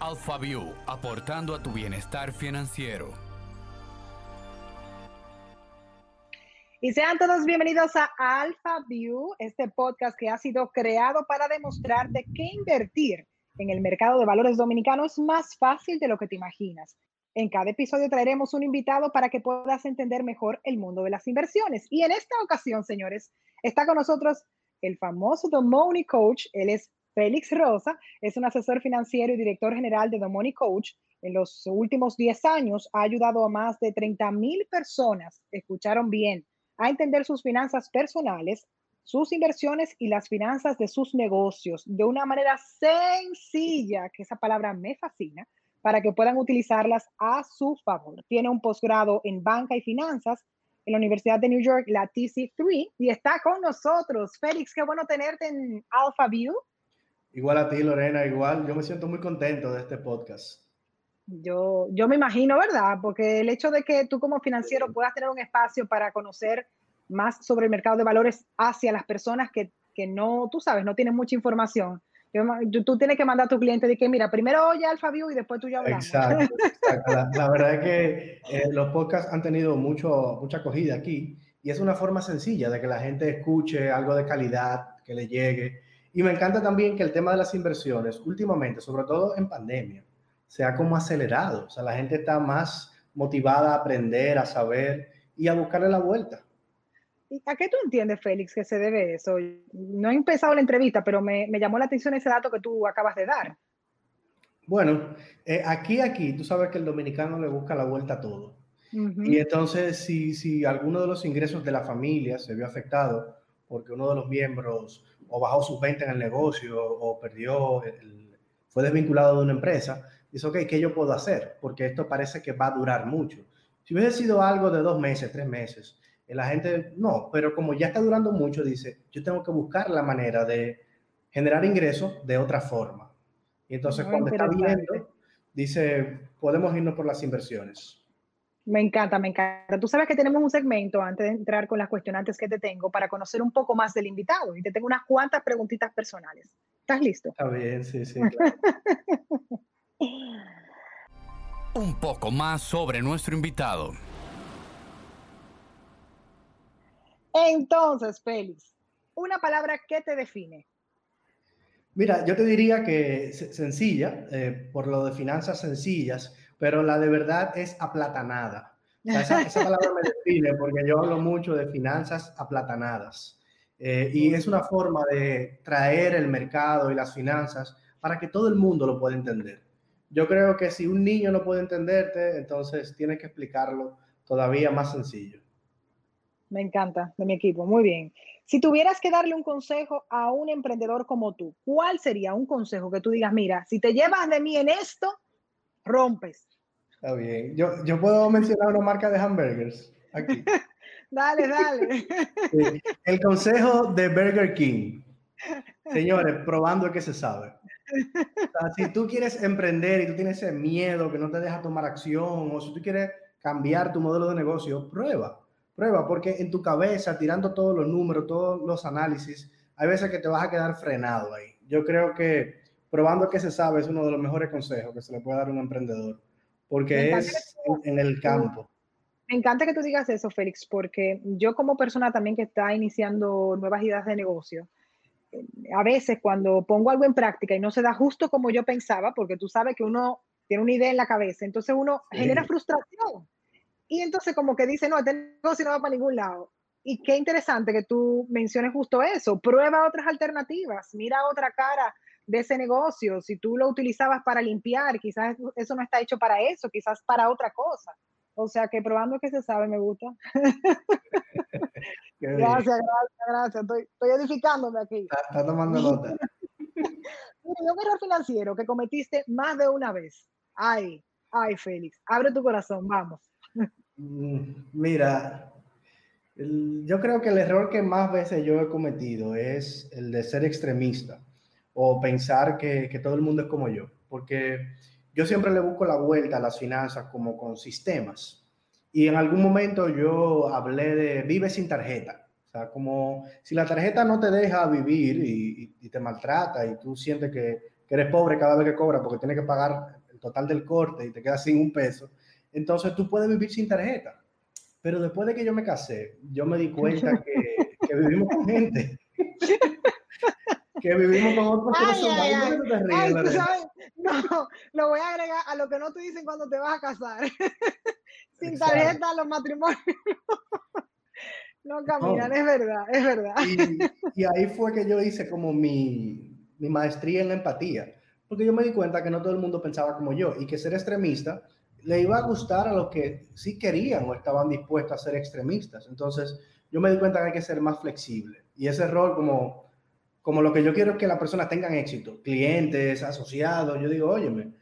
AlphaView, aportando a tu bienestar financiero. Y sean todos bienvenidos a AlphaView, este podcast que ha sido creado para demostrarte que invertir en el mercado de valores dominicano es más fácil de lo que te imaginas. En cada episodio traeremos un invitado para que puedas entender mejor el mundo de las inversiones. Y en esta ocasión, señores, está con nosotros el famoso The Coach. Él es Félix Rosa es un asesor financiero y director general de Money Coach. En los últimos 10 años ha ayudado a más de 30 mil personas, escucharon bien, a entender sus finanzas personales, sus inversiones y las finanzas de sus negocios de una manera sencilla, que esa palabra me fascina, para que puedan utilizarlas a su favor. Tiene un posgrado en banca y finanzas en la Universidad de New York, la TC3, y está con nosotros. Félix, qué bueno tenerte en Alpha View. Igual a ti, Lorena, igual. Yo me siento muy contento de este podcast. Yo, yo me imagino, ¿verdad? Porque el hecho de que tú como financiero puedas tener un espacio para conocer más sobre el mercado de valores hacia las personas que, que no, tú sabes, no tienen mucha información. tú tienes que mandar a tu cliente de que, mira, primero oye View y después tú ya hablamos. Exacto, exacto. La, verdad es que eh, los podcasts han tenido mucho, mucha acogida aquí y es una forma sencilla de que la gente escuche algo de calidad, que le llegue y me encanta también que el tema de las inversiones, últimamente, sobre todo en pandemia, se ha como acelerado. O sea, la gente está más motivada a aprender, a saber y a buscarle la vuelta. ¿Y a qué tú entiendes, Félix, que se debe eso? No he empezado la entrevista, pero me, llamó la atención ese dato que tú acabas de dar. Bueno, eh, aquí, aquí, tú sabes que el dominicano le busca la vuelta a todo. Y entonces, si, si alguno de los ingresos de la familia se vio afectado porque uno de los miembros o bajó sus ventas en el negocio o perdió, fue desvinculado de una empresa, dice, ok, ¿qué yo puedo hacer? Porque esto parece que va a durar mucho. Si hubiese sido algo de dos meses, tres meses, eh, la gente, no, pero como ya está durando mucho, dice, yo tengo que buscar la manera de generar ingresos de otra forma. Y entonces cuando está viendo, dice, podemos irnos por las inversiones. Me encanta, me encanta. Tú sabes que tenemos un segmento antes de entrar con las cuestionantes que te tengo para conocer un poco más del invitado y te tengo unas cuantas preguntitas personales. ¿Estás listo? Está bien, sí, sí. un poco más sobre nuestro invitado. Entonces, Félix, una palabra que te define. Mira, yo te diría que sencilla, eh, por lo de finanzas sencillas, pero la de verdad es aplatanada. esa, palabra me define porque yo hablo mucho de finanzas aplatanadas. Eh, y es una forma de traer el mercado y las finanzas para que todo el mundo lo pueda entender. Yo creo que si un niño no puede entenderte, entonces tienes que explicarlo todavía más sencillo. Me encanta, de mi equipo, muy bien. Si tuvieras que darle un consejo a un emprendedor como tú, ¿cuál sería un consejo que tú digas, mira, si te llevas de mí en esto, rompes? Está bien. Yo, yo puedo mencionar una marca de hamburgers aquí. dale, dale. El consejo de Burger King. Señores, probando que se sabe. si tú quieres emprender y tú tienes ese miedo que no te deja tomar acción, o si tú quieres cambiar tu modelo de negocio, prueba, prueba, porque en tu cabeza, tirando todos los números, todos los análisis, hay veces que te vas a quedar frenado ahí. Yo creo que probando que se sabe es uno de los mejores consejos que se le puede dar a un emprendedor porque es en el campo. Me encanta que tú digas eso, Félix, porque yo como persona también que está iniciando nuevas ideas de negocio, eh, a veces cuando pongo algo en práctica y no se da justo como yo pensaba, porque tú sabes que uno tiene una idea en la cabeza, entonces uno genera frustración. Y entonces como que dice, no, este negocio no va para ningún lado. Y qué interesante que tú menciones justo eso. Prueba otras alternativas, mira otra cara de ese negocio. Si tú lo utilizabas para limpiar, quizás eso no está hecho para eso, quizás para otra cosa. O sea que probando que se sabe me gusta. gracias, gracias, gracias. Estoy, edificándome aquí. Está, tomando nota. Mira, un error financiero que cometiste más de una vez. Ay, ay, Félix, abre tu corazón, vamos. Mm, mira, yo creo que el error que más veces yo he cometido es el de ser extremista o pensar que, que, todo el mundo es como yo, porque yo siempre le busco la vuelta a las finanzas como con sistemas. Y en algún momento yo hablé de vive sin tarjeta. O sea, como si la tarjeta no te deja vivir y, y, te maltrata y tú sientes que, que eres pobre cada vez que cobras porque tienes que pagar el total del corte y te quedas sin un peso. Entonces tú puedes vivir sin tarjeta. Pero después de que yo me casé, yo me di cuenta que, que vivimos con gente. que vivimos con otras personas. No, lo voy a agregar a lo que no te dicen cuando te vas a casar. sin tarjeta los matrimonios. no caminan, es verdad, es verdad. Y, y, ahí fue que yo hice como mi, mi maestría en la empatía. Porque yo me di cuenta que no todo el mundo pensaba como yo y que ser extremista le iba a gustar a los que sí querían o estaban dispuestos a ser extremistas. Entonces, yo me di cuenta que hay que ser más flexible. Y ese rol, como, como lo que yo quiero es que las personas tengan éxito, clientes, asociados, yo digo, óyeme,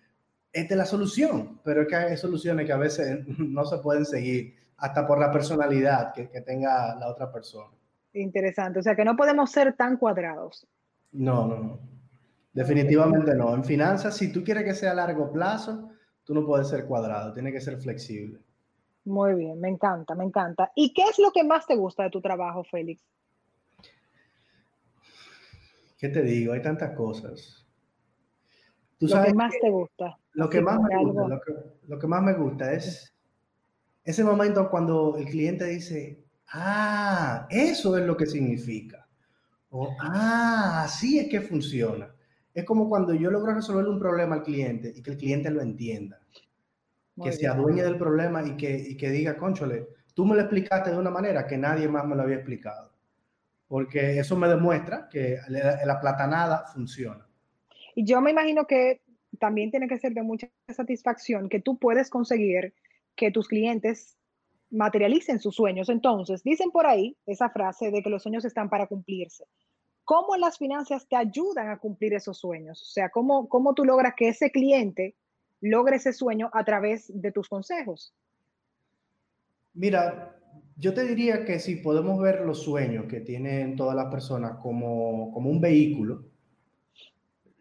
esta es la solución, pero es que hay soluciones que a veces no se pueden seguir, hasta por la personalidad que, que tenga la otra persona. Interesante, o sea que no podemos ser tan cuadrados. No, no, no. Definitivamente no. En finanzas, si tú quieres que sea a largo plazo, tú no puedes ser cuadrado, tiene que ser flexible. Muy bien, me encanta, me encanta. ¿Y qué es lo que más te gusta de tu trabajo, Félix? ¿Qué te digo? Hay tantas cosas. ¿Tú lo que más te gusta. Lo que más me gusta, lo que, lo que más me gusta es ese momento cuando el cliente dice, ah, eso es lo que significa. O, ah, así es que funciona. Es como cuando yo logro resolver un problema al cliente y que el cliente lo entienda. que se adueñe del problema y que, y que diga, conchole, tú me lo explicaste de una manera que nadie más me lo había explicado. Porque eso me demuestra que la, la platanada funciona. Y yo me imagino que también tiene que ser de mucha satisfacción que tú puedes conseguir que tus clientes materialicen sus sueños. Entonces, dicen por ahí esa frase de que los sueños están para cumplirse. ¿Cómo las finanzas te ayudan a cumplir esos sueños? O sea, ¿cómo, cómo tú logras que ese cliente logre ese sueño a través de tus consejos? Mira, yo te diría que si podemos ver los sueños que tienen todas las personas como, como un vehículo,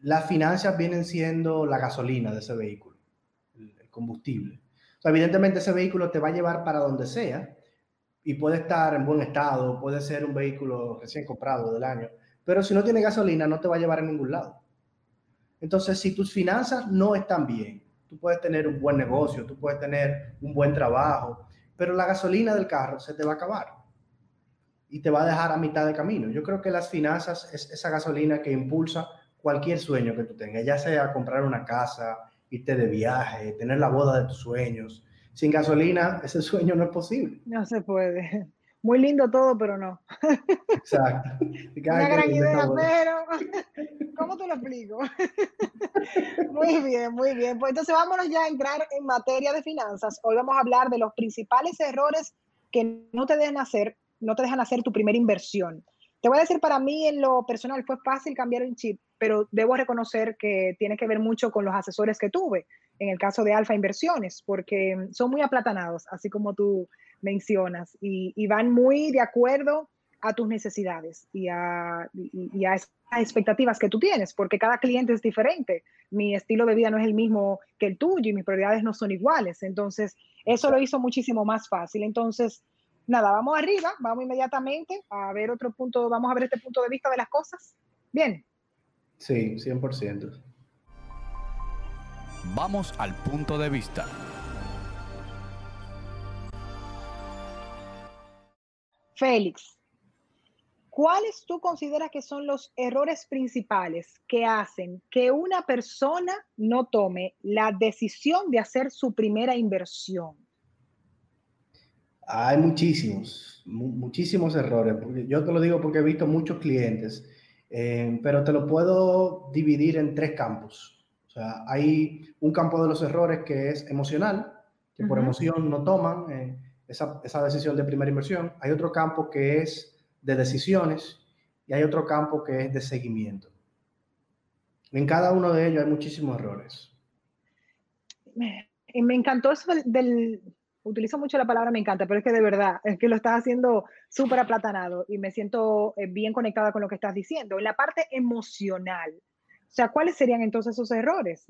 las finanzas vienen siendo la gasolina de ese vehículo, el, combustible. O sea, evidentemente ese vehículo te va a llevar para donde sea y puede estar en buen estado, puede ser un vehículo recién comprado del año, pero si no tiene gasolina, no te va a llevar a ningún lado. Entonces, si tus finanzas no están bien, tú puedes tener un buen negocio, tú puedes tener un buen trabajo, pero la gasolina del carro se te va a acabar y te va a dejar a mitad de camino. Yo creo que las finanzas es esa gasolina que impulsa cualquier sueño que tú tengas, ya sea comprar una casa, irte de viaje, tener la boda de tus sueños. Sin gasolina, ese sueño no es posible. No se puede muy lindo todo, pero no. Exacto. Una gran idea, pero ¿cómo te lo explico? muy bien, muy bien. Pues entonces vámonos ya a entrar en materia de finanzas. Hoy vamos a hablar de los principales errores que no te dejan hacer, no te dejan hacer tu primera inversión. Te voy a decir, para mí en lo personal fue fácil cambiar el chip, pero debo reconocer que tiene que ver mucho con los asesores que tuve, en el caso de Alfa Inversiones, porque son muy aplatanados, así como tú mencionas y, van muy de acuerdo a tus necesidades y a, y, a esas expectativas que tú tienes, porque cada cliente es diferente. Mi estilo de vida no es el mismo que el tuyo y mis prioridades no son iguales. Entonces, eso lo hizo muchísimo más fácil. Entonces, nada, vamos arriba, vamos inmediatamente a ver otro punto, vamos a ver este punto de vista de las cosas. Bien. Sí, 100%. Vamos al punto de vista. Félix, ¿cuáles tú consideras que son los errores principales que hacen que una persona no tome la decisión de hacer su primera inversión? Hay muchísimos, muchísimos errores. Yo te lo digo porque he visto muchos clientes, eh, pero te lo puedo dividir en tres campos. O sea, hay un campo de los errores que es emocional, que por emoción no toman. Eh, esa, esa decisión de primera inversión. Hay otro campo que es de decisiones y hay otro campo que es de seguimiento. En cada uno de ellos hay muchísimos errores. Me, me encantó eso del, utilizo mucho la palabra me encanta, pero es que de verdad, es que lo estás haciendo súper aplatanado y me siento eh, bien conectada con lo que estás diciendo. En la parte emocional, o sea, ¿cuáles serían entonces esos errores?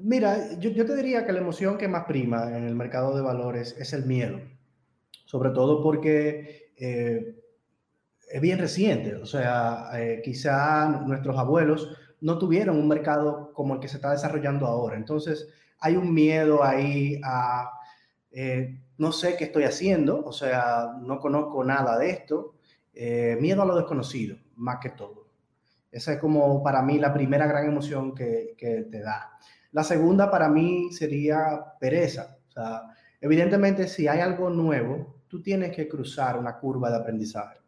Mira, yo, te diría que la emoción que más prima en el mercado de valores es el miedo, sobre todo porque eh, es bien reciente, o sea, eh, quizá nuestros abuelos no tuvieron un mercado como el que se está desarrollando ahora. Entonces, hay un miedo ahí a, eh, no sé qué estoy haciendo, o sea, no conozco nada de esto, eh, miedo a lo desconocido, más que todo. Esa es como para mí la primera gran emoción que, que te da. La segunda para mí sería pereza. O sea, evidentemente si hay algo nuevo, tú tienes que cruzar una curva de aprendizaje.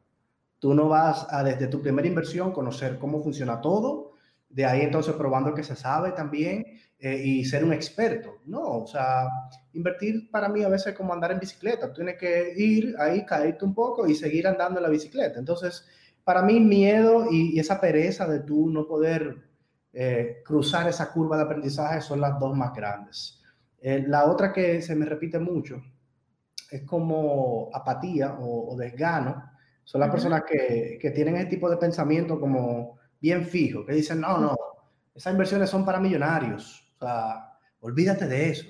Tú no vas a desde tu primera inversión conocer cómo funciona todo, de ahí entonces probando que se sabe también eh, y ser un experto. No, o sea, invertir para mí a veces es como andar en bicicleta. Tienes que ir ahí, caerte un poco y seguir andando en la bicicleta. Entonces, para mí miedo y, esa pereza de tú no poder eh, cruzar esa curva de aprendizaje son las dos más grandes. Eh, la otra que se me repite mucho es como apatía o, desgano. Son las personas que, que, tienen ese tipo de pensamiento como bien fijo, que dicen, no, no, esas inversiones son para millonarios. O sea, olvídate de eso.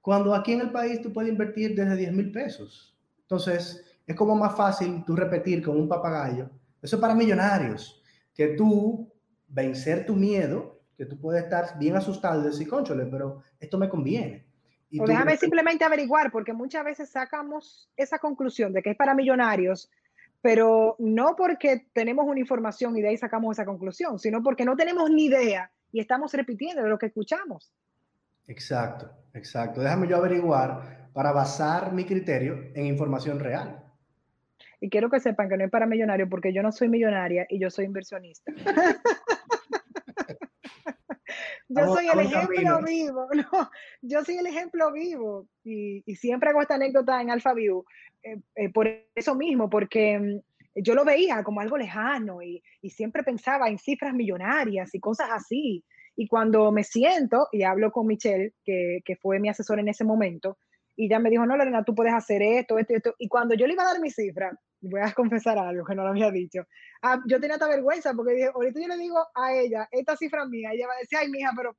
Cuando aquí en el país tú puedes invertir desde 10 mil pesos. Entonces, es como más fácil tú repetir con un papagayo, eso es para millonarios, que tú vencer tu miedo, que tú puedes estar bien asustado y decir, conchole, pero esto me conviene. o déjame simplemente averiguar, porque muchas veces sacamos esa conclusión de que es para millonarios, pero no porque tenemos una información y de ahí sacamos esa conclusión, sino porque no tenemos ni idea y estamos repitiendo lo que escuchamos. Exacto, exacto. Déjame yo averiguar para basar mi criterio en información real. Y quiero que sepan que no es para millonarios porque yo no soy millonaria y yo soy inversionista. yo soy el ejemplo vivo, no, yo soy el ejemplo vivo y, siempre hago esta anécdota en AlphaView eh, eh, por eso mismo, porque mm, yo lo veía como algo lejano y, siempre pensaba en cifras millonarias y cosas así. Y cuando me siento y hablo con Michelle, que, que fue mi asesor en ese momento, y ya me dijo, no, Lorena, tú puedes hacer esto, esto, esto. Y cuando yo le iba a dar mi cifra, voy a confesar algo que no lo había dicho. Ah, yo tenía esta vergüenza porque dije, ahorita yo le digo a ella, esta cifra mía, ella va a decir, ay, mija, pero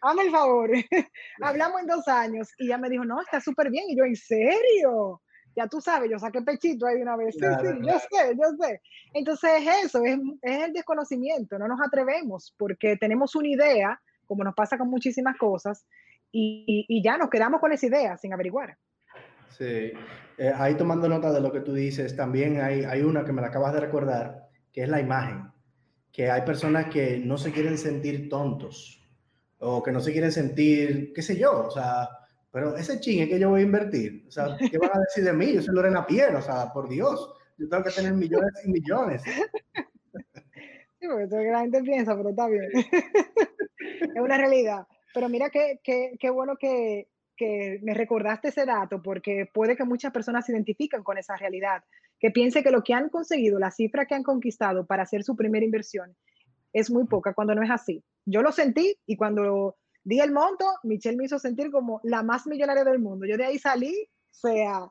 hazme el favor, hablamos en dos años. Y ella me dijo, no, está súper bien. Y yo, ¿en serio? Ya tú sabes, yo saqué pechito ahí de una vez. sí, sí, yo sé, yo sé. Entonces es eso, es, es el desconocimiento, no nos atrevemos porque tenemos una idea, como nos pasa con muchísimas cosas, y, y ya nos quedamos con esa idea sin averiguar. Sí, eh, ahí tomando nota de lo que tú dices, también hay, hay una que me la acabas de recordar, que es la imagen, que hay personas que no se quieren sentir tontos o que no se quieren sentir, qué sé yo, o sea, pero ese ching es que yo voy a invertir, o sea, ¿qué van a decir de mí? Yo soy Lorena Pier, o sea, por Dios, yo tengo que tener millones y millones. Sí, porque eso es que la gente piensa, pero está bien. es una realidad. Pero mira qué, qué, qué bueno que, que me recordaste ese dato porque puede que muchas personas se identifiquen con esa realidad, que piense que lo que han conseguido, la cifra que han conquistado para hacer su primera inversión es muy poca cuando no es así. Yo lo sentí y cuando di el monto, Michelle me hizo sentir como la más millonaria del mundo. Yo de ahí salí, sea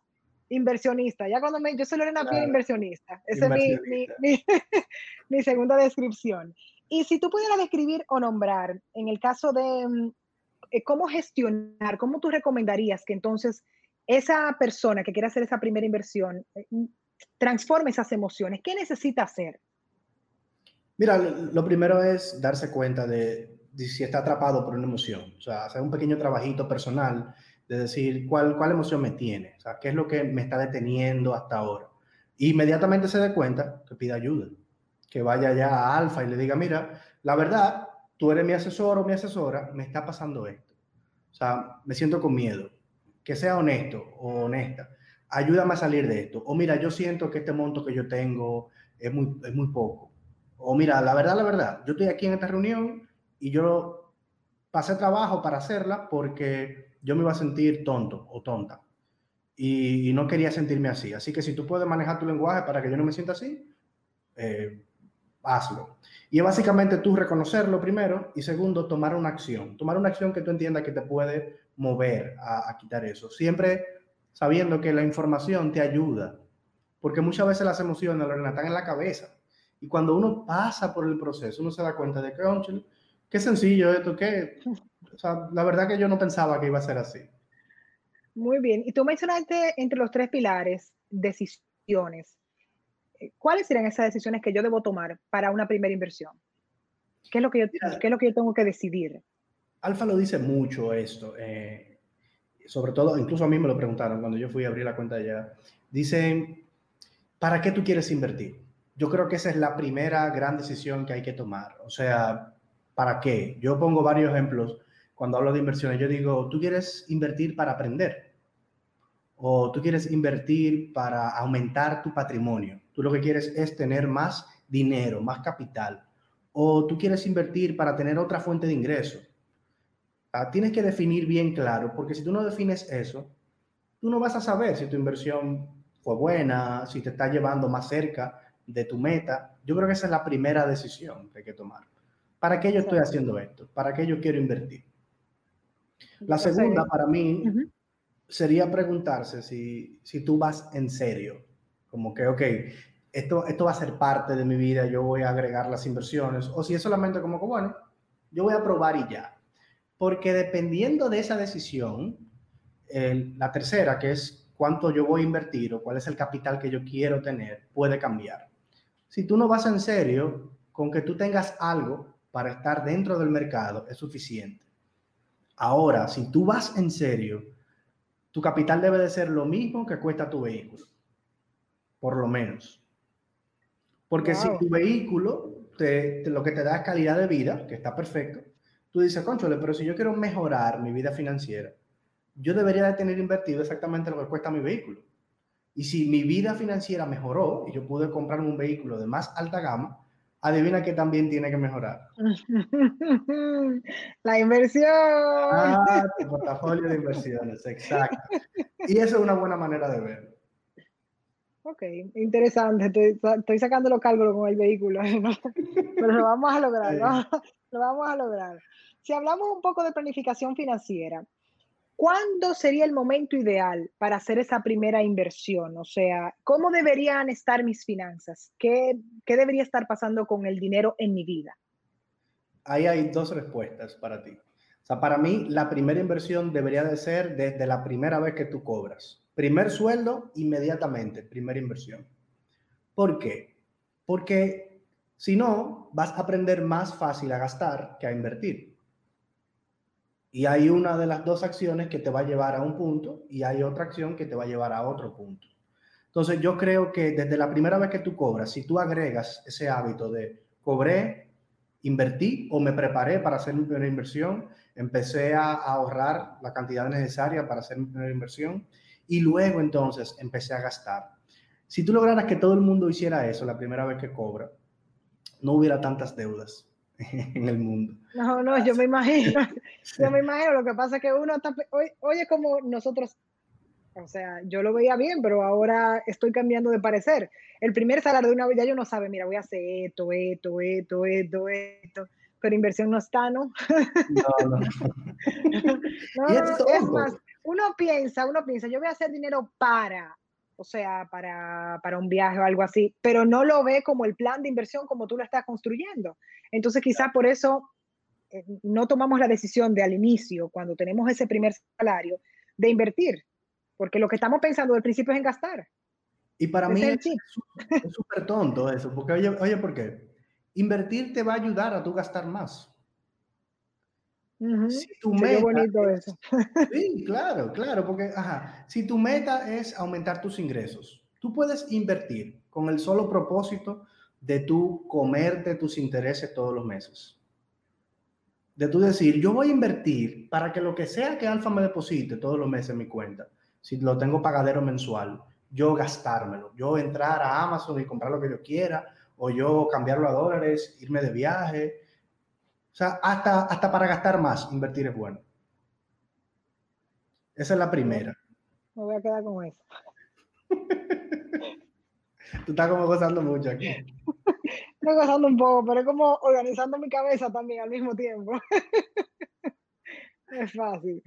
inversionista. Ya cuando me, yo soy Lorena claro. inversionista. Esa es mi, mi, mi segunda descripción. Y si tú pudieras describir o nombrar, en el caso de mm, cómo gestionar, cómo tú recomendarías que entonces esa persona que quiere hacer esa primera inversión eh, transforme esas emociones? ¿Qué necesita hacer? Mira, lo primero es darse cuenta de, si está atrapado por una emoción, o sea, hacer un pequeño trabajito personal de decir cuál, cuál emoción me tiene, o sea, qué es lo que me está deteniendo hasta ahora. inmediatamente se dé cuenta que pida ayuda, que vaya ya a Alfa y le diga, mira, la verdad, tú eres mi asesor o mi asesora, me está pasando esto. O sea, me siento con miedo. Que sea honesto o honesta. Ayúdame a salir de esto. O mira, yo siento que este monto que yo tengo es muy, es muy poco. O mira, la verdad, la verdad, yo estoy aquí en esta reunión y yo pasé trabajo para hacerla porque yo me iba a sentir tonto o tonta. Y, y no quería sentirme así. Así que si tú puedes manejar tu lenguaje para que yo no me sienta así, eh, hazlo. Y es básicamente tú reconocerlo primero y segundo, tomar una acción. Tomar una acción que tú entiendas que te puede mover a, quitar eso. Siempre sabiendo que la información te ayuda. Porque muchas veces las emociones, Lorena, están en la cabeza. Y cuando uno pasa por el proceso, uno se da cuenta de que, qué sencillo esto, que, o sea, la verdad que yo no pensaba que iba a ser así. Muy bien. Y tú mencionaste entre los tres pilares decisiones. ¿Cuáles serían esas decisiones que yo debo tomar para una primera inversión? ¿Qué es lo que yo, ¿qué es lo que yo tengo que decidir? Alfa lo dice mucho esto. Eh, sobre todo, incluso a mí me lo preguntaron cuando yo fui a abrir la cuenta ya. Dicen, ¿para qué tú quieres invertir? Yo creo que esa es la primera gran decisión que hay que tomar. O sea, ¿para qué? Yo pongo varios ejemplos cuando hablo de inversiones. Yo digo, tú quieres invertir para aprender o tú quieres invertir para aumentar tu patrimonio. Tú lo que quieres es tener más dinero, más capital. O tú quieres invertir para tener otra fuente de ingreso. Ah, tienes que definir bien claro, porque si tú no defines eso, tú no vas a saber si tu inversión fue buena, si te está llevando más cerca de tu meta. Yo creo que esa es la primera decisión que hay que tomar. ¿Para qué yo estoy haciendo esto? ¿Para qué yo quiero invertir? La segunda, para mí, sería preguntarse si, si tú vas en serio. Como que, ok, esto, esto va a ser parte de mi vida, yo voy a agregar las inversiones, o si es solamente como que, bueno, yo voy a probar y ya. Porque dependiendo de esa decisión, la tercera, que es cuánto yo voy a invertir o cuál es el capital que yo quiero tener, puede cambiar. Si tú no vas en serio, con que tú tengas algo para estar dentro del mercado es suficiente. Ahora, si tú vas en serio, tu capital debe de ser lo mismo que cuesta tu vehículo, por lo menos. Porque si tu vehículo te, lo que te da es calidad de vida, que está perfecto, tú dices, conchole, pero si yo quiero mejorar mi vida financiera, yo debería de tener invertido exactamente lo que cuesta mi vehículo. Y si mi vida financiera mejoró y yo pude comprarme un vehículo de más alta gama, adivina que también tiene que mejorar. La inversión. Ah, tu portafolio de inversiones, exacto. Y eso es una buena manera de verlo. Ok, interesante. Estoy, sacando los cálculos con el vehículo, pero lo vamos a lograr, lo vamos a lograr. Si hablamos un poco de planificación financiera, ¿cuándo sería el momento ideal para hacer esa primera inversión? O sea, ¿cómo deberían estar mis finanzas? ¿Qué, qué debería estar pasando con el dinero en mi vida? Ahí hay dos respuestas para ti. O sea, para mí, la primera inversión debería de ser desde la primera vez que tú cobras. Primer sueldo, inmediatamente, primera inversión. ¿Por qué? Porque si no, vas a aprender más fácil a gastar que a invertir. Y hay una de las dos acciones que te va a llevar a un punto y hay otra acción que te va a llevar a otro punto. Entonces yo creo que desde la primera vez que tú cobras, si tú agregas ese hábito de cobré, invertí o me preparé para hacer mi primera inversión, empecé a, ahorrar la cantidad necesaria para hacer mi primera inversión y luego entonces empecé a gastar. Si tú lograras que todo el mundo hiciera eso la primera vez que cobra, no hubiera tantas deudas en el mundo. No, no, yo me imagino, yo me imagino, lo que pasa es que uno está, oye, como nosotros, o sea, yo lo veía bien, pero ahora estoy cambiando de parecer. El primer salario de una ya yo no sabe, mira, voy a hacer esto, esto, esto, esto, esto, pero inversión no está, ¿no? No, no. no, es más, uno piensa, uno piensa, yo voy a hacer dinero para, o sea, para, para, un viaje o algo así, pero no lo ve como el plan de inversión como tú lo estás construyendo. Entonces, quizás por eso eh, no tomamos la decisión de al inicio, cuando tenemos ese primer salario, de invertir, porque lo que estamos pensando al principio es en gastar. Y para mí es súper tonto eso, porque oye, oye, ¿por qué? Invertir te va a ayudar a tú gastar más. Si tu meta bonito eso. Sí, claro, claro, porque ajá, si tu meta es aumentar tus ingresos, tú puedes invertir con el solo propósito de tú comerte tus intereses todos los meses. De tú decir, yo voy a invertir para que lo que sea que Alfa me deposite todos los meses en mi cuenta, si lo tengo pagadero mensual, yo gastármelo, yo entrar a Amazon y comprar lo que yo quiera, o yo cambiarlo a dólares, irme de viaje, sea, hasta, hasta para gastar más, invertir es bueno. Esa es la primera. Me voy a quedar con eso. Tú estás como gozando mucho aquí. Estoy gozando un poco, pero es como organizando mi cabeza también al mismo tiempo. es fácil.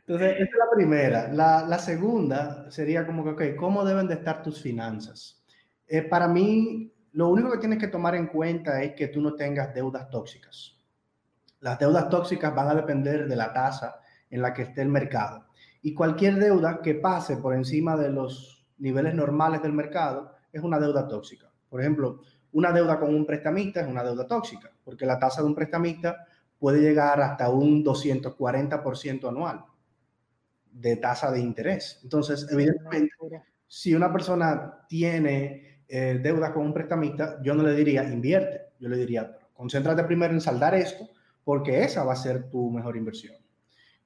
Entonces, esa es la primera. La, la, segunda sería como que, ok, ¿cómo deben de estar tus finanzas? Eh, para mí, lo único que tienes que tomar en cuenta es que tú no tengas deudas tóxicas. Las deudas tóxicas van a depender de la tasa en la que esté el mercado. Y cualquier deuda que pase por encima de los niveles normales del mercado es una deuda tóxica. Por ejemplo, una deuda con un prestamista es una deuda tóxica, porque la tasa de un prestamista puede llegar hasta un 240% anual de tasa de interés. Entonces, evidentemente, si una persona tiene eh, deuda con un prestamista, yo no le diría invierte, yo le diría concéntrate primero en saldar esto, porque esa va a ser tu mejor inversión.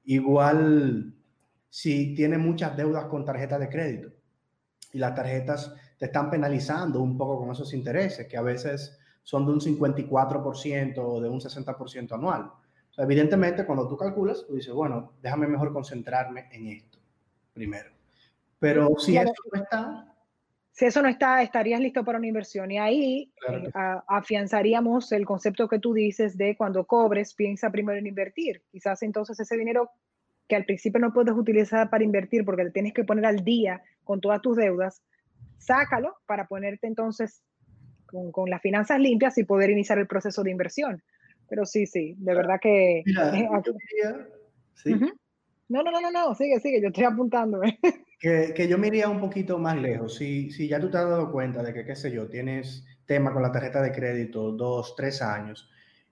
Igual, si tiene muchas deudas con tarjetas de crédito y las tarjetas te están penalizando un poco con esos intereses, que a veces son de un 54% o de un 60% anual. evidentemente, cuando tú calculas, tú dices, bueno, déjame mejor concentrarme en esto primero. Pero si eso no está... Si eso no está, estarías listo para una inversión. Y ahí eh, afianzaríamos el concepto que tú dices de cuando cobres, piensa primero en invertir. Quizás entonces ese dinero que al principio no puedes utilizar para invertir porque te tienes que poner al día con todas tus deudas, sácalo para ponerte entonces con, las finanzas limpias y poder iniciar el proceso de inversión. Pero sí, sí, de verdad que... No, no, no, no, no, sigue, sigue, yo estoy apuntando. Que, yo me iría un poquito más lejos. Si, si ya tú te has dado cuenta de que, qué sé yo, tienes tema con la tarjeta de crédito dos, tres años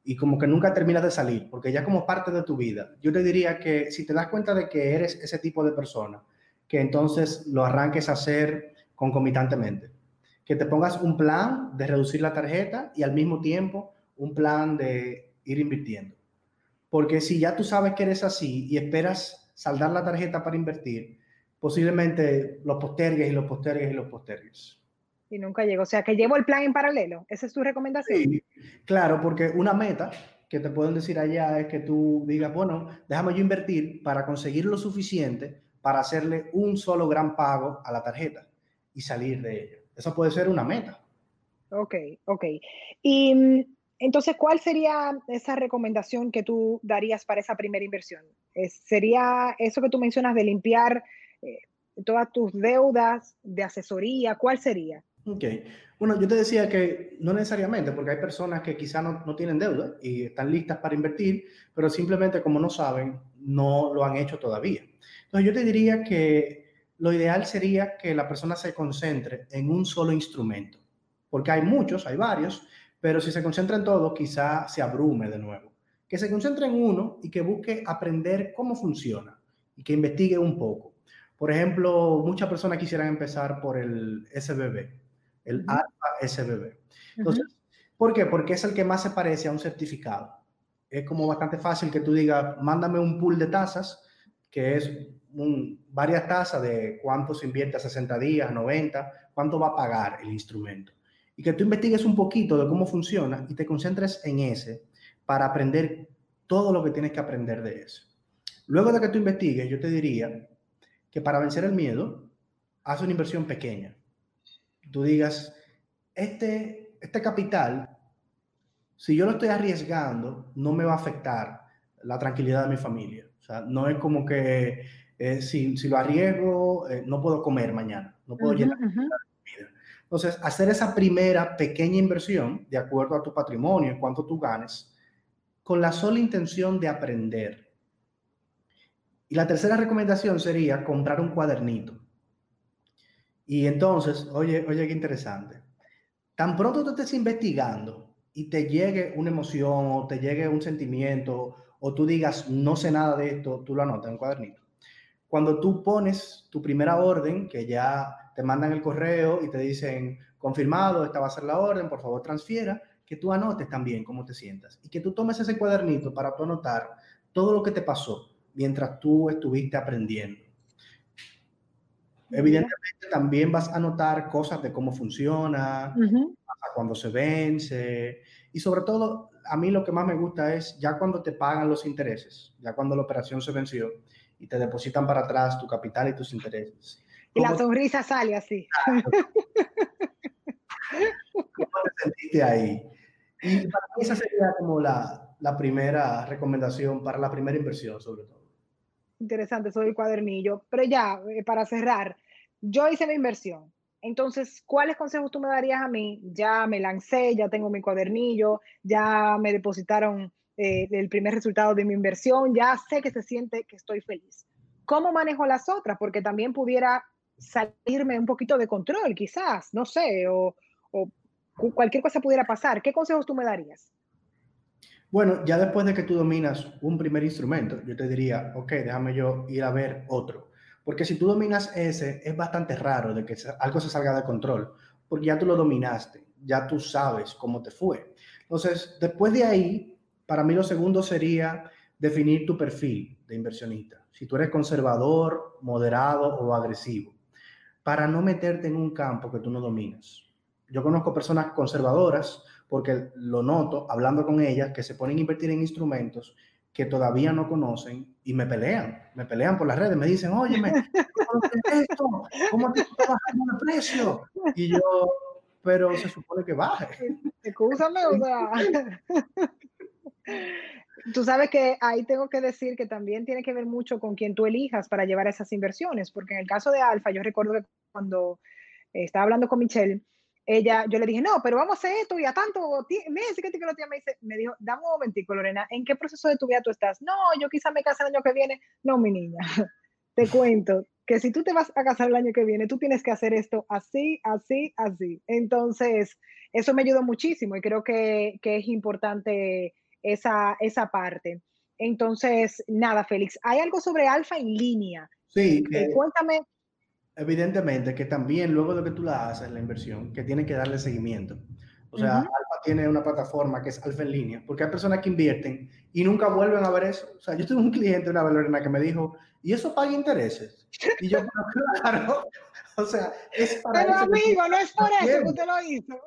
y como que nunca terminas de salir, porque ya como parte de tu vida, yo te diría que si te das cuenta de que eres ese tipo de persona, que entonces lo arranques a hacer concomitantemente. Que te pongas un plan de reducir la tarjeta y al mismo tiempo un plan de ir invirtiendo. Porque si ya tú sabes que eres así y esperas saldar la tarjeta para invertir, posiblemente lo postergues y lo postergues y lo postergues. Y nunca llego. O sea, que llevo el plan en paralelo. ¿Esa es tu recomendación? Sí, claro, porque una meta que te pueden decir allá es que tú digas, bueno, déjame yo invertir para conseguir lo suficiente para hacerle un solo gran pago a la tarjeta y salir de ella. Eso puede ser una meta. Ok, ok. Y mm, entonces, ¿cuál sería esa recomendación que tú darías para esa primera inversión? ¿Sería eso que tú mencionas de limpiar eh, todas tus deudas de asesoría? ¿Cuál sería? Ok. Bueno, yo te decía que no necesariamente, porque hay personas que quizá no, no, tienen deuda y están listas para invertir, pero simplemente como no saben, no lo han hecho todavía. Entonces, yo te diría que lo ideal sería que la persona se concentre en un solo instrumento, porque hay muchos, hay varios, pero si se concentra en todo, quizá se abrume de nuevo. Que se concentre en uno y que busque aprender cómo funciona y que investigue un poco. Por ejemplo, muchas personas quisieran empezar por el SBB, el Alfa SBB. Entonces, ¿por qué? Porque es el que más se parece a un certificado. Es como bastante fácil que tú digas, mándame un pool de tasas, que es varias tasas de cuánto se invierte a 60 días, 90, cuánto va a pagar el instrumento. Y que tú investigues un poquito de cómo funciona y te concentres en ese para aprender todo lo que tienes que aprender de eso. Luego de que tú investigues, yo te diría que para vencer el miedo, haz una inversión pequeña. Tú digas, este, este capital, si yo lo estoy arriesgando, no me va a afectar la tranquilidad de mi familia. O sea, no es como que eh, si, si, lo arriesgo, eh, no puedo comer mañana, no puedo llenar comida. Entonces, hacer esa primera pequeña inversión, de acuerdo a tu patrimonio, en cuánto tú ganes, con la sola intención de aprender. Y la tercera recomendación sería comprar un cuadernito. Y entonces, oye, oye, qué interesante. Tan pronto tú estés investigando y te llegue una emoción o te llegue un sentimiento o tú digas, no sé nada de esto, tú lo anotas en un cuadernito. Cuando tú pones tu primera orden, que ya te mandan el correo y te dicen, confirmado, esta va a ser la orden, por favor transfiera, que tú anotes también cómo te sientas y que tú tomes ese cuadernito para tú anotar todo lo que te pasó mientras tú estuviste aprendiendo. Evidentemente también vas a anotar cosas de cómo funciona, cuando se vence y sobre todo a mí lo que más me gusta es ya cuando te pagan los intereses, ya cuando la operación se venció, y te depositan para atrás tu capital y tus intereses. Y la sonrisa sale así. ¿Cómo te sentiste ahí? Y para mí esa sería como la, la primera recomendación para la primera inversión, sobre todo. Interesante, soy el cuadernillo. Pero ya, eh, para cerrar, yo hice mi inversión. Entonces, ¿cuáles consejos tú me darías a mí? Ya me lancé, ya tengo mi cuadernillo, ya me depositaron eh, el primer resultado de mi inversión, ya sé que se siente que estoy feliz. ¿Cómo manejo las otras? Porque también pudiera salirme un poquito de control, quizás, no sé, o, cualquier cosa pudiera pasar. ¿Qué consejos tú me darías? Bueno, ya después de que tú dominas un primer instrumento, yo te diría, ok, déjame yo ir a ver otro. Porque si tú dominas ese, es bastante raro de que algo se salga de control, porque ya tú lo dominaste, ya tú sabes cómo te fue. Entonces, después de ahí, para mí lo segundo sería definir tu perfil de inversionista. Si tú eres conservador, moderado o agresivo, para no meterte en un campo que tú no dominas. Yo conozco personas conservadoras porque lo noto hablando con ellas que se ponen a invertir en instrumentos que todavía no conocen y me pelean, me pelean por las redes, me dicen, óyeme, ¿cómo te está bajando el precio? Y yo, pero se supone que baje. Escúchame, o sea. Tú sabes que ahí tengo que decir que también tiene que ver mucho con quién tú elijas para llevar esas inversiones, porque en el caso de Alfa, yo recuerdo que cuando estaba hablando con Michelle, ella, yo le dije, no, pero vamos a hacer esto y a tanto meses que lo me dice, me dijo, dame un momentico, Lorena, ¿en qué proceso de tu vida tú estás? No, yo quizá me case el año que viene. No, mi niña, te cuento que si tú te vas a casar el año que viene, tú tienes que hacer esto así, así, así. Entonces, eso me ayudó muchísimo y creo que, que es importante esa, esa parte. Entonces, nada, Félix, hay algo sobre alfa en línea. Sí, eh, cuéntame Evidentemente que también luego de que tú la haces, la inversión, que tiene que darle seguimiento. O sea, Alfa tiene una plataforma que es Alfa en línea, porque hay personas que invierten y nunca vuelven a ver eso. O sea, yo tuve un cliente, una Lorena, que me dijo, ¿y eso paga intereses? Y yo, claro, o sea, es para Pero amigo, no es por eso que usted lo hizo.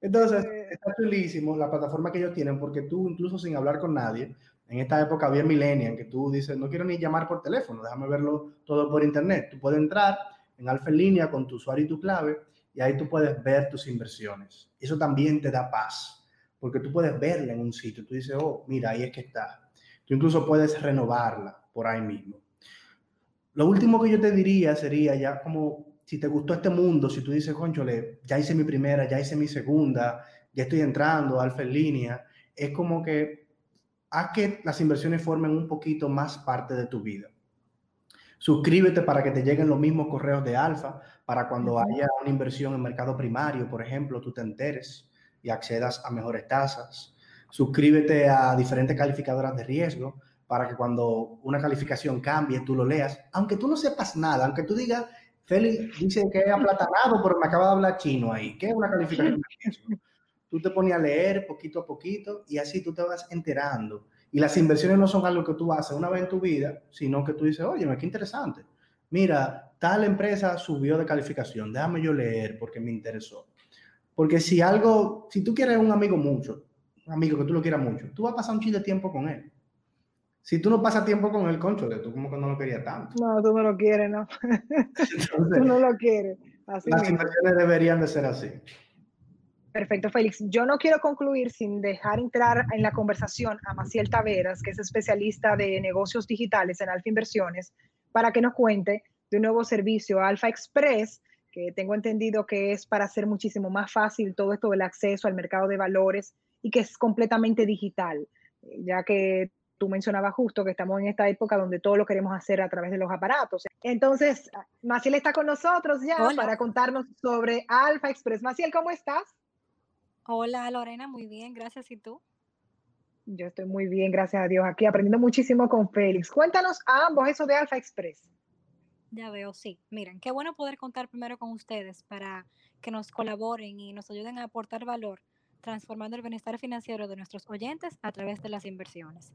Entonces, eh. está chulísimo la plataforma que ellos tienen, porque tú, incluso sin hablar con nadie, en esta época había millennial que tú dices, no quiero ni llamar por teléfono, déjame verlo todo por internet. Tú puedes entrar en Alfa en línea con tu usuario y tu clave y ahí tú puedes ver tus inversiones. Eso también te da paz, porque tú puedes verla en un sitio. Tú dices, oh, mira, ahí es que está. Tú incluso puedes renovarla por ahí mismo. Lo último que yo te diría sería ya como si te gustó este mundo, si tú dices, conchole, ya hice mi primera, ya hice mi segunda, ya estoy entrando, alfa en línea, es como que a que las inversiones formen un poquito más parte de tu vida. Suscríbete para que te lleguen los mismos correos de Alfa, para cuando haya una inversión en mercado primario, por ejemplo, tú te enteres y accedas a mejores tasas. Suscríbete a diferentes calificadoras de riesgo para que cuando una calificación cambie, tú lo leas, aunque tú no sepas nada, aunque tú digas, Félix dice que es aplatanado, pero me acaba de hablar chino ahí. ¿Qué es una calificación de riesgo? Tú te pones a leer poquito a poquito y así tú te vas enterando. Y las inversiones no son algo que tú haces una vez en tu vida, sino que tú dices, oye, qué interesante. Mira, tal empresa subió de calificación, déjame yo leer porque me interesó. Porque si algo, si tú quieres un amigo mucho, un amigo que tú lo quieras mucho, tú vas a pasar un chile de tiempo con él. Si tú no pasas tiempo con él, concho, tú como que no lo querías tanto. No, tú no lo quieres, no. tú no lo quieres. las inversiones deberían de ser así. Perfecto, Félix. Yo no quiero concluir sin dejar entrar en la conversación a Maciel Taveras, que es especialista de negocios digitales en Alfa Inversiones, para que nos cuente de un nuevo servicio, Alfa Express, que tengo entendido que es para hacer muchísimo más fácil todo esto del acceso al mercado de valores y que es completamente digital, ya que tú mencionabas justo que estamos en esta época donde todo lo queremos hacer a través de los aparatos. Entonces, Maciel está con nosotros ya para contarnos sobre Alfa Express. Maciel, ¿cómo estás? Hola Lorena, muy bien, gracias. ¿Y tú? Yo estoy muy bien, gracias a Dios. Aquí aprendiendo muchísimo con Félix. Cuéntanos a ambos eso de Alfa Express. Ya veo, sí. Miren, qué bueno poder contar primero con ustedes para que nos colaboren y nos ayuden a aportar valor, transformando el bienestar financiero de nuestros oyentes a través de las inversiones.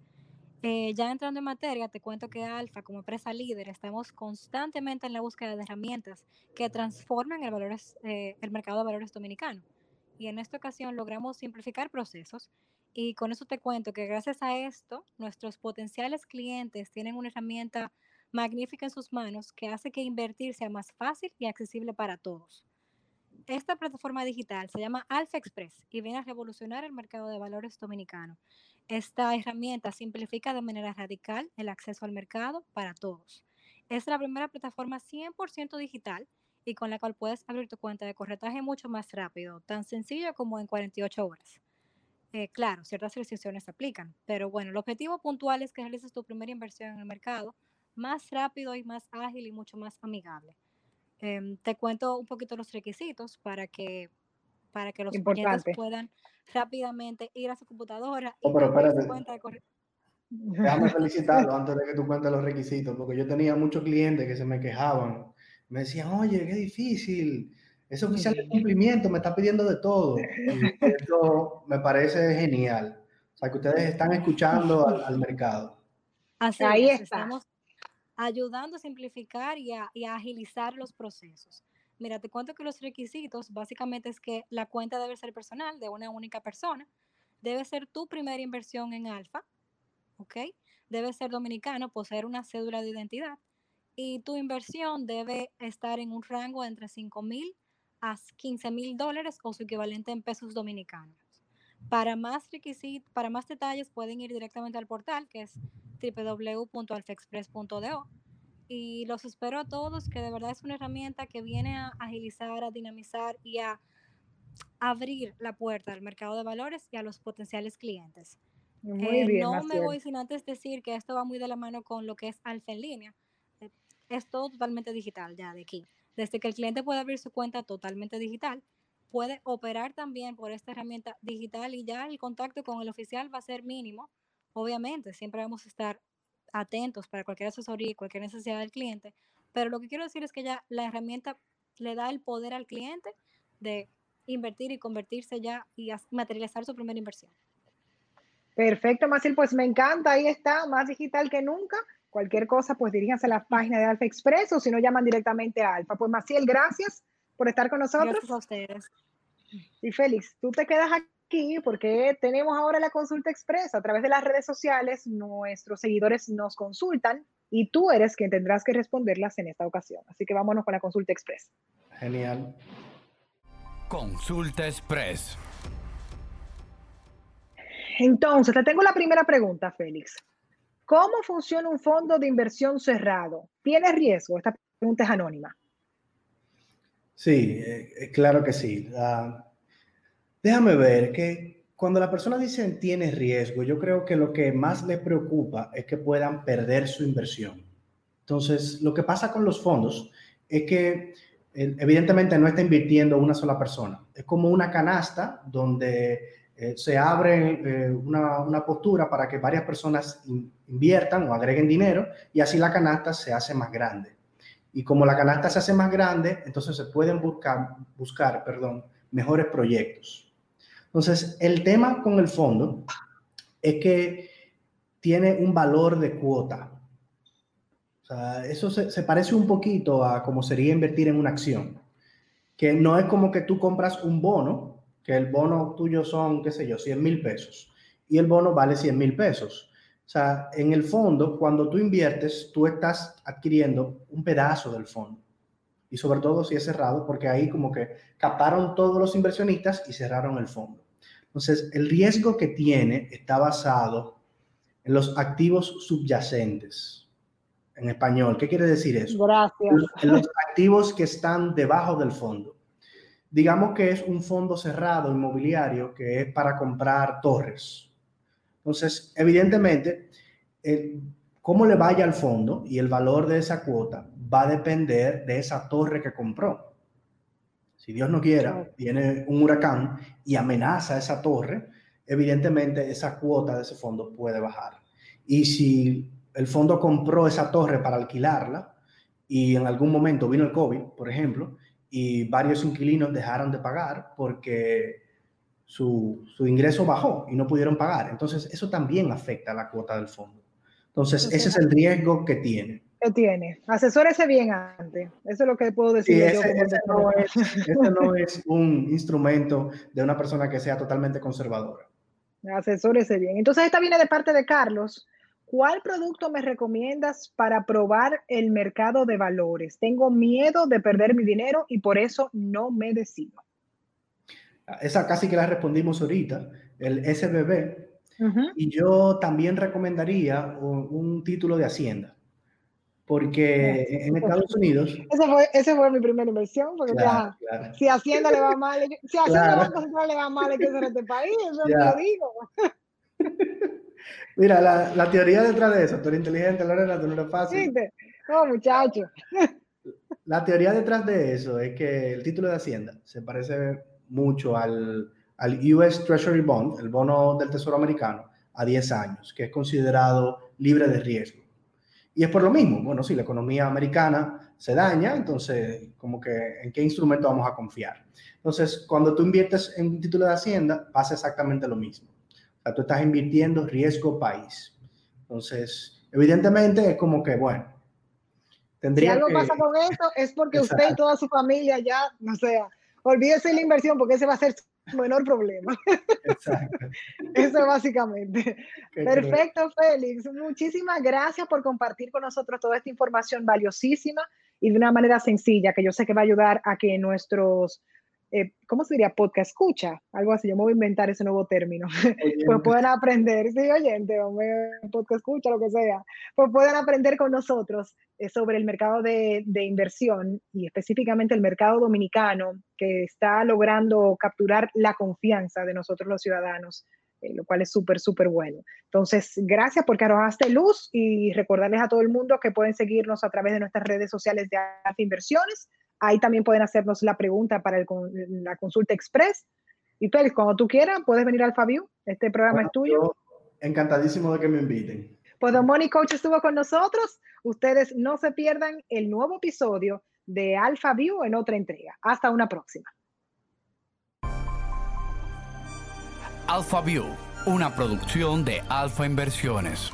Eh, ya entrando en materia, te cuento que Alfa, como empresa líder, estamos constantemente en la búsqueda de herramientas que transformen el, valores, eh, el mercado de valores dominicano y en esta ocasión logramos simplificar procesos y con eso te cuento que gracias a esto nuestros potenciales clientes tienen una herramienta magnífica en sus manos que hace que invertir sea más fácil y accesible para todos. Esta plataforma digital se llama Alfa Express y viene a revolucionar el mercado de valores dominicano. Esta herramienta simplifica de manera radical el acceso al mercado para todos. Es la primera plataforma 100% digital y con la cual puedes abrir tu cuenta de corretaje mucho más rápido, tan sencillo como en 48 horas. Eh, claro, ciertas restricciones se aplican, pero bueno, el objetivo puntual es que realices tu primera inversión en el mercado más rápido y más ágil y mucho más amigable. Em, te cuento un poquito los requisitos para que, para que los clientes puedan rápidamente ir a su computadora y oh, pero espérate. cuenta de Déjame felicitarlo antes de que tú cuentes los requisitos, porque yo tenía muchos clientes que se me quejaban. Me decían, oye, qué difícil. Ese oficial de cumplimiento me está pidiendo de todo. Y esto me parece genial. O sea, que ustedes están escuchando al, mercado. Así Ahí estamos ayudando a simplificar y a, y a agilizar los procesos. Mira, te cuento que los requisitos básicamente es que la cuenta debe ser personal de una única persona, debe ser tu primera inversión en Alfa, ¿ok? Debe ser dominicano, poseer una cédula de identidad y tu inversión debe estar en un rango entre 5 mil a 15 mil dólares o su equivalente en pesos dominicanos. Para más para más detalles pueden ir directamente al portal que es www.alfexpress.do y los espero a todos que de verdad es una herramienta que viene a agilizar, a dinamizar y a abrir la puerta al mercado de valores y a los potenciales clientes. Eh, no me voy sin antes decir que esto va muy de la mano con lo que es Alfa en línea. Es todo totalmente digital ya de aquí. Desde que el cliente puede abrir su cuenta totalmente digital, puede operar también por esta herramienta digital y ya el contacto con el oficial va a ser mínimo. Obviamente, siempre vamos a estar atentos para cualquier asesoría y cualquier necesidad del cliente, pero lo que quiero decir es que ya la herramienta le da el poder al cliente de invertir y convertirse ya y materializar su primera inversión. Perfecto, Maciel, pues me encanta, ahí está, más digital que nunca. Cualquier cosa, pues diríjanse a la página de Alfa Express o si no, llaman directamente a Alfa. Pues Maciel, gracias por estar con nosotros. Gracias a ustedes. Y Félix, tú te quedas aquí porque tenemos ahora la consulta express. A través de las redes sociales, nuestros seguidores nos consultan y tú eres quien tendrás que responderlas en esta ocasión. Así que vámonos con la consulta express. Genial. Consulta express. Entonces, te tengo la primera pregunta, Félix. ¿Cómo funciona un fondo de inversión cerrado? ¿Tiene riesgo? Esta pregunta es anónima. Sí, eh, eh, claro que sí. déjame ver que cuando la persona dice tiene riesgo, yo creo que lo que más le preocupa es que puedan perder su inversión. Entonces, lo que pasa con los fondos es que eh, evidentemente no está invirtiendo una sola persona. Es como una canasta donde eh, se abre eh, una, postura para que varias personas inviertan o agreguen dinero y así la canasta se hace más grande. Y como la canasta se hace más grande, entonces se pueden buscar, buscar perdón, mejores proyectos. Entonces, el tema con el fondo es que tiene un valor de cuota. Eso se, se parece un poquito a como sería invertir en una acción, que no es como que tú compras un bono que el bono tuyo son, qué sé yo, 100 mil pesos y el bono vale 100 mil pesos. O sea, en el fondo, cuando tú inviertes, tú estás adquiriendo un pedazo del fondo. Y sobre todo si es cerrado, porque ahí como que captaron todos los inversionistas y cerraron el fondo. Entonces, el riesgo que tiene está basado en los activos subyacentes. En español, ¿qué quiere decir eso? Gracias. En los activos que están debajo del fondo digamos que es un fondo cerrado inmobiliario que es para comprar torres. Entonces, evidentemente, cómo le vaya al fondo y el valor de esa cuota va a depender de esa torre que compró. Si Dios no quiera, viene un huracán y amenaza esa torre, evidentemente esa cuota de ese fondo puede bajar. Y si el fondo compró esa torre para alquilarla y en algún momento vino el COVID, por ejemplo, y varios inquilinos dejaron de pagar porque su, su, ingreso bajó y no pudieron pagar. Entonces, eso también afecta a la cuota del fondo. Entonces, ese es el riesgo que tiene. Que tiene. Asesórese bien antes. Eso es lo que puedo decir. ese, no es, ese no es un instrumento de una persona que sea totalmente conservadora. Asesórese bien. Entonces, esta viene de parte de Carlos. ¿Cuál producto me recomiendas para probar el mercado de valores? Tengo miedo de perder mi dinero y por eso no me decido. Esa casi que la respondimos ahorita, el SBB. Y yo también recomendaría un, título de Hacienda, porque en Estados Unidos... Esa fue, mi primera inversión, porque si Hacienda le va mal, si Hacienda le va mal, hay que hacer este país, eso lo digo. Mira, la, la, teoría detrás de eso, tú eres inteligente, Lorena, tú no eres fácil. No, muchacho. la teoría detrás de eso es que el título de Hacienda se parece mucho al, al US Treasury Bond, el bono del Tesoro americano, a 10 años, que es considerado libre de riesgo. Y es por lo mismo, bueno, si la economía americana se daña, entonces, como que, ¿en qué instrumento vamos a confiar? Entonces, cuando tú inviertes en un título de Hacienda, pasa exactamente lo mismo. O sea, tú estás invirtiendo riesgo país. Entonces, evidentemente es como que, bueno, tendría si algo pasa con esto es porque usted y toda su familia ya, no sea, olvídese la inversión porque ese va a ser su menor problema. Exacto. Eso básicamente. Perfecto, Félix. Muchísimas gracias por compartir con nosotros toda esta información valiosísima y de una manera sencilla que yo sé que va a ayudar a que nuestros eh, ¿cómo se diría? Podcast escucha, algo así, yo me voy a inventar ese nuevo término, pues pueden aprender, sí, oyente, podcast escucha, lo que sea, pues pueden aprender con nosotros eh, sobre el mercado de, de, inversión y específicamente el mercado dominicano que está logrando capturar la confianza de nosotros los ciudadanos, eh, lo cual es súper, súper bueno. Entonces, gracias porque arrojaste luz y recordarles a todo el mundo que pueden seguirnos a través de nuestras redes sociales de Alfa Inversiones, Ahí también pueden hacernos la pregunta para la consulta express. Y Félix, cuando tú quieras, puedes venir al Fabio. Este programa es tuyo. Encantadísimo de que me inviten. Pues Don Money Coach estuvo con nosotros. Ustedes no se pierdan el nuevo episodio de Alpha View en otra entrega. Hasta una próxima. Alpha View, una producción de Alfa Inversiones.